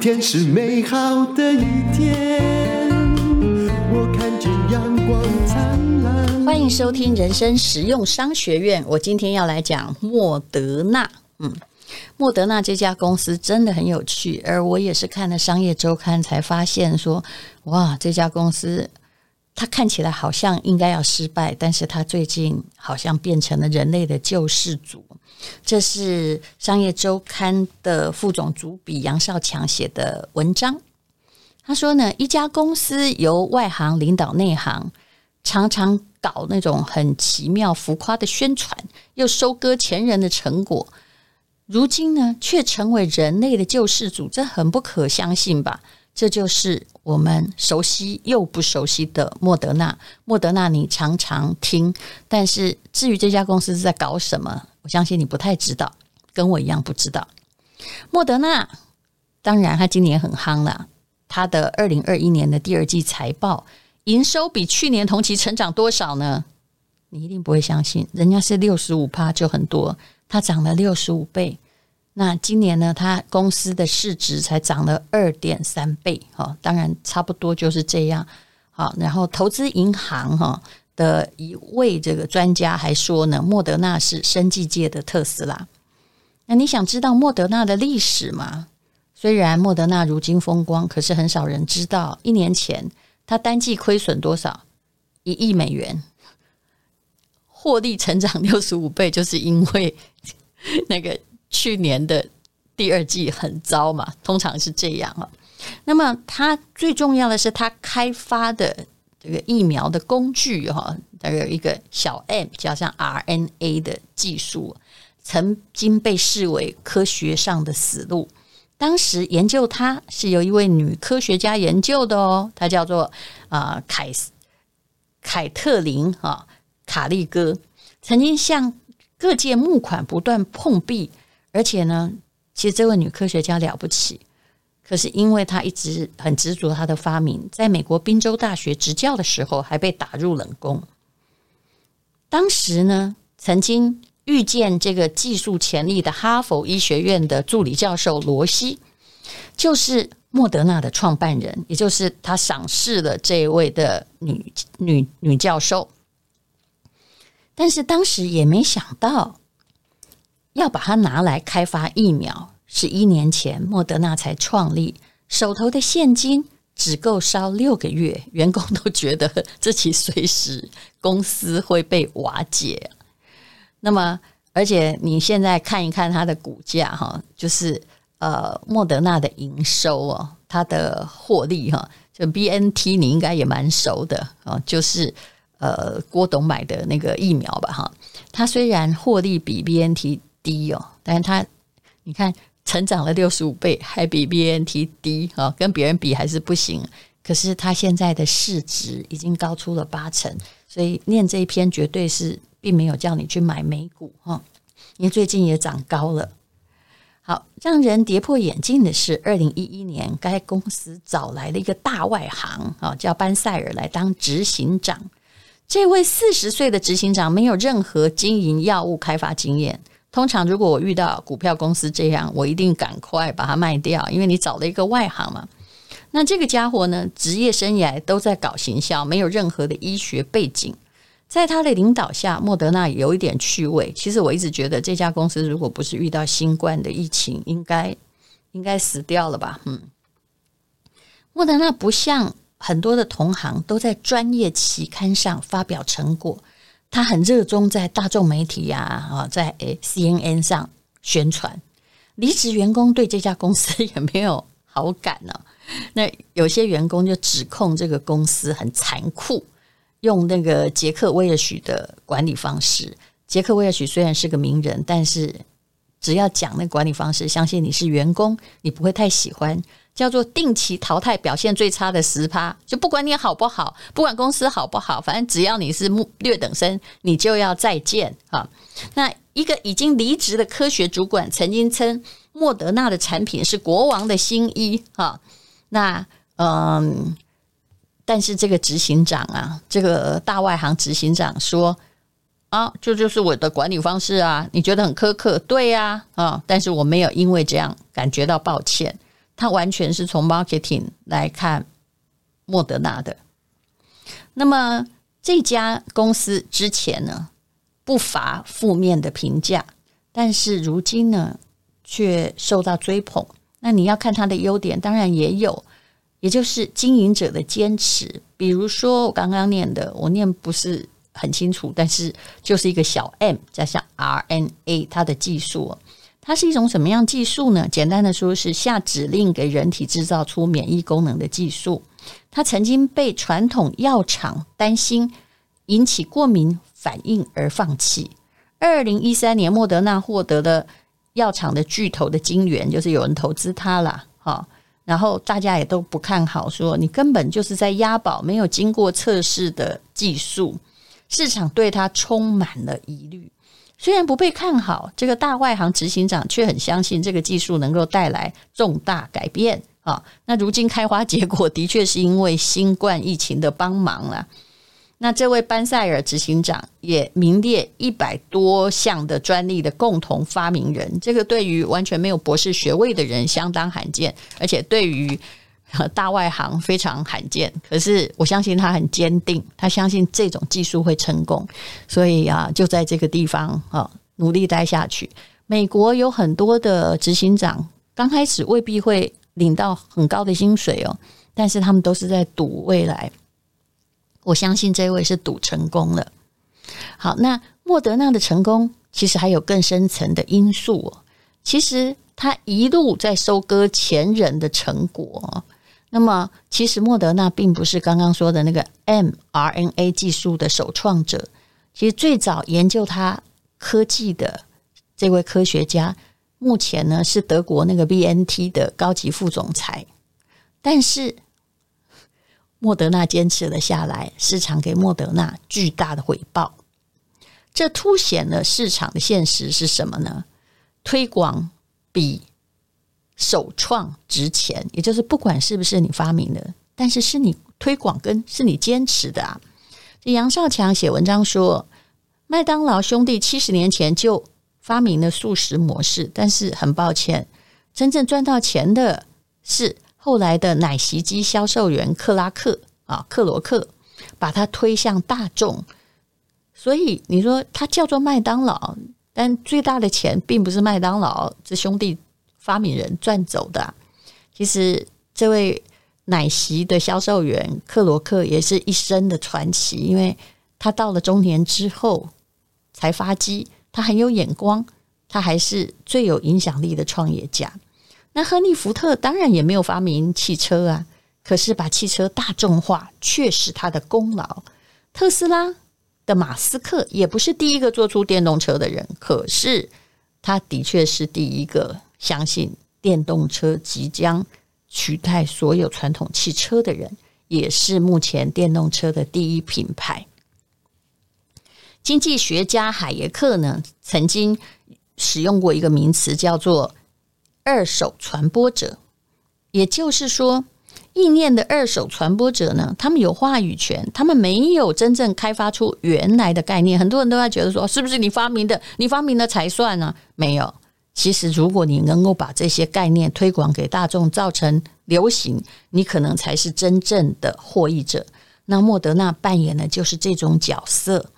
天是美好的一天，我看见阳光灿烂。欢迎收听人生实用商学院。我今天要来讲莫德纳。嗯，莫德纳这家公司真的很有趣，而我也是看了商业周刊才发现说，哇，这家公司他看起来好像应该要失败，但是他最近好像变成了人类的救世主。这是商业周刊的副总主笔杨少强写的文章。他说呢，一家公司由外行领导内行，常常搞那种很奇妙浮夸的宣传，又收割前人的成果，如今呢，却成为人类的救世主，这很不可相信吧？这就是我们熟悉又不熟悉的莫德纳。莫德纳你常常听，但是至于这家公司是在搞什么？我相信你不太知道，跟我一样不知道。莫德纳，当然他今年很夯了。他的二零二一年的第二季财报营收比去年同期成长多少呢？你一定不会相信，人家是六十五趴就很多，它涨了六十五倍。那今年呢，他公司的市值才涨了二点三倍。哈，当然差不多就是这样。好，然后投资银行哈。的一位这个专家还说呢，莫德纳是生技界的特斯拉。那你想知道莫德纳的历史吗？虽然莫德纳如今风光，可是很少人知道，一年前他单季亏损多少？一亿美元，获利成长六十五倍，就是因为那个去年的第二季很糟嘛，通常是这样啊。那么它最重要的是它开发的。这个疫苗的工具哈，它有一个小 m，叫像 RNA 的技术，曾经被视为科学上的死路。当时研究它是由一位女科学家研究的哦，她叫做啊凯凯特琳哈卡利哥，曾经向各界募款不断碰壁，而且呢，其实这位女科学家了不起。可是因为她一直很执着她的发明，在美国宾州大学执教的时候，还被打入冷宫。当时呢，曾经预见这个技术潜力的哈佛医学院的助理教授罗西，就是莫德纳的创办人，也就是他赏识了这一位的女女女教授。但是当时也没想到要把它拿来开发疫苗。是一年前，莫德纳才创立，手头的现金只够烧六个月，员工都觉得这期随时公司会被瓦解。那么，而且你现在看一看它的股价，哈，就是呃，莫德纳的营收哦，它的获利哈，就 BNT 你应该也蛮熟的啊，就是呃，郭董买的那个疫苗吧，哈，它虽然获利比 BNT 低哦，但是它你看。成长了六十五倍，还比 BNT 低啊，跟别人比还是不行。可是他现在的市值已经高出了八成，所以念这一篇绝对是并没有叫你去买美股哈，因为最近也涨高了。好，让人跌破眼镜的是，二零一一年该公司找来了一个大外行啊，叫班塞尔来当执行长。这位四十岁的执行长没有任何经营药物开发经验。通常，如果我遇到股票公司这样，我一定赶快把它卖掉，因为你找了一个外行嘛。那这个家伙呢，职业生涯都在搞行销，没有任何的医学背景。在他的领导下，莫德纳有一点趣味。其实我一直觉得这家公司如果不是遇到新冠的疫情，应该应该死掉了吧？嗯，莫德纳不像很多的同行都在专业期刊上发表成果。他很热衷在大众媒体呀，啊，在 CNN 上宣传。离职员工对这家公司也没有好感呢。那有些员工就指控这个公司很残酷，用那个杰克威尔许的管理方式。杰克威尔许虽然是个名人，但是只要讲那管理方式，相信你是员工，你不会太喜欢。叫做定期淘汰表现最差的十趴，就不管你好不好，不管公司好不好，反正只要你是劣等生，你就要再见啊！那一个已经离职的科学主管曾经称莫德纳的产品是国王的新衣啊！那嗯，但是这个执行长啊，这个大外行执行长说啊，这就，是我的管理方式啊，你觉得很苛刻，对呀，啊！但是我没有因为这样感觉到抱歉。他完全是从 marketing 来看莫德纳的。那么这家公司之前呢，不乏负面的评价，但是如今呢，却受到追捧。那你要看它的优点，当然也有，也就是经营者的坚持。比如说我刚刚念的，我念不是很清楚，但是就是一个小 m 加上 RNA，它的技术，它是一种什么样技术呢？简单的说，是下指令给人体制造出免疫功能的技术。它曾经被传统药厂担心引起过敏反应而放弃。二零一三年，莫德纳获得了药厂的巨头的金援，就是有人投资它了，哈。然后大家也都不看好，说你根本就是在押宝，没有经过测试的技术，市场对他充满了疑虑。虽然不被看好，这个大外行执行长却很相信这个技术能够带来重大改变啊。那如今开花结果，的确是因为新冠疫情的帮忙了。那这位班塞尔执行长也名列一百多项的专利的共同发明人，这个对于完全没有博士学位的人相当罕见，而且对于 大外行非常罕见。可是我相信他很坚定，他相信这种技术会成功，所以啊，就在这个地方啊努力待下去。美国有很多的执行长刚开始未必会领到很高的薪水哦，但是他们都是在赌未来。我相信这位是赌成功了。好，那莫德纳的成功其实还有更深层的因素哦。其实他一路在收割前人的成果。那么，其实莫德纳并不是刚刚说的那个 mRNA 技术的首创者。其实最早研究他科技的这位科学家，目前呢是德国那个 BNT 的高级副总裁，但是。莫德纳坚持了下来，市场给莫德纳巨大的回报，这凸显了市场的现实是什么呢？推广比首创值钱，也就是不管是不是你发明的，但是是你推广跟是你坚持的啊。这杨少强写文章说，麦当劳兄弟七十年前就发明了素食模式，但是很抱歉，真正赚到钱的是。后来的奶昔机销售员克拉克啊，克罗克把他推向大众，所以你说他叫做麦当劳，但最大的钱并不是麦当劳这兄弟发明人赚走的。其实这位奶昔的销售员克罗克也是一生的传奇，因为他到了中年之后才发迹，他很有眼光，他还是最有影响力的创业家。那亨利·福特当然也没有发明汽车啊，可是把汽车大众化却是他的功劳。特斯拉的马斯克也不是第一个做出电动车的人，可是他的确是第一个相信电动车即将取代所有传统汽车的人，也是目前电动车的第一品牌。经济学家海耶克呢，曾经使用过一个名词，叫做。二手传播者，也就是说，意念的二手传播者呢，他们有话语权，他们没有真正开发出原来的概念。很多人都在觉得说，是不是你发明的？你发明的才算呢？没有。其实，如果你能够把这些概念推广给大众，造成流行，你可能才是真正的获益者。那莫德纳扮演的就是这种角色。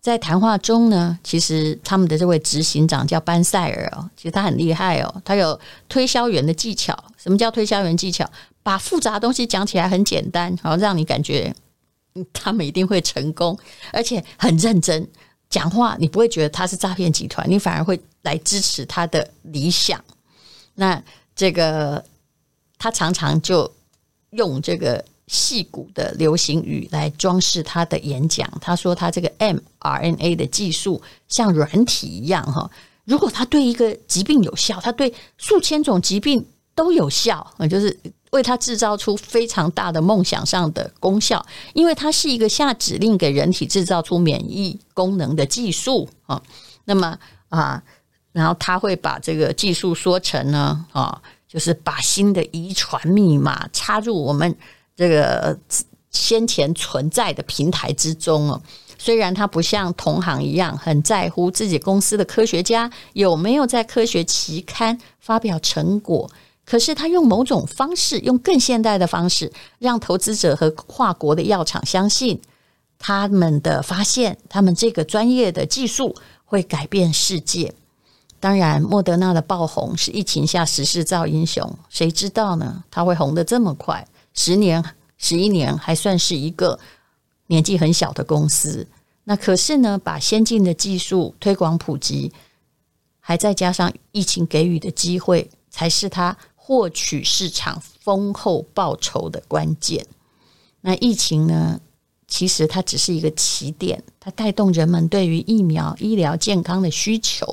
在谈话中呢，其实他们的这位执行长叫班塞尔哦，其实他很厉害哦，他有推销员的技巧。什么叫推销员技巧？把复杂的东西讲起来很简单，然后让你感觉他们一定会成功，而且很认真讲话，你不会觉得他是诈骗集团，你反而会来支持他的理想。那这个他常常就用这个。戏骨的流行语来装饰他的演讲。他说：“他这个 mRNA 的技术像软体一样，哈，如果他对一个疾病有效，他对数千种疾病都有效，就是为他制造出非常大的梦想上的功效。因为它是一个下指令给人体制造出免疫功能的技术啊。那么啊，然后他会把这个技术说成呢，啊，就是把新的遗传密码插入我们。”这个先前存在的平台之中哦，虽然他不像同行一样很在乎自己公司的科学家有没有在科学期刊发表成果，可是他用某种方式，用更现代的方式，让投资者和跨国的药厂相信他们的发现，他们这个专业的技术会改变世界。当然，莫德纳的爆红是疫情下时势造英雄，谁知道呢？他会红得这么快，十年、十一年还算是一个年纪很小的公司。那可是呢，把先进的技术推广普及，还再加上疫情给予的机会，才是他。获取市场丰厚报酬的关键。那疫情呢？其实它只是一个起点，它带动人们对于疫苗、医疗健康的需求。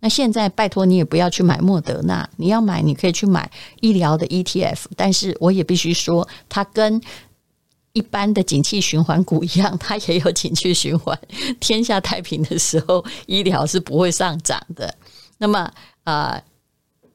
那现在拜托你也不要去买莫德纳，你要买你可以去买医疗的 ETF。但是我也必须说，它跟一般的景气循环股一样，它也有景气循环。天下太平的时候，医疗是不会上涨的。那么啊。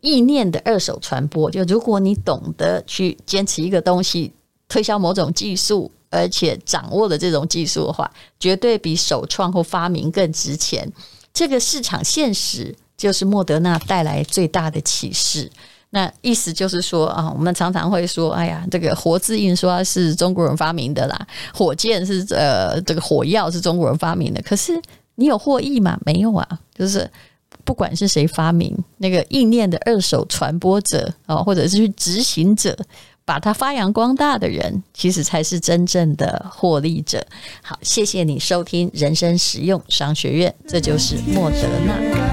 意念的二手传播，就如果你懂得去坚持一个东西，推销某种技术，而且掌握了这种技术的话，绝对比首创或发明更值钱。这个市场现实就是莫德纳带来最大的启示。那意思就是说啊，我们常常会说，哎呀，这个活字印刷是中国人发明的啦，火箭是呃，这个火药是中国人发明的。可是你有获益吗？没有啊，就是。不管是谁发明那个意念的二手传播者哦，或者是去执行者，把它发扬光大的人，其实才是真正的获利者。好，谢谢你收听人生实用商学院，这就是莫德纳。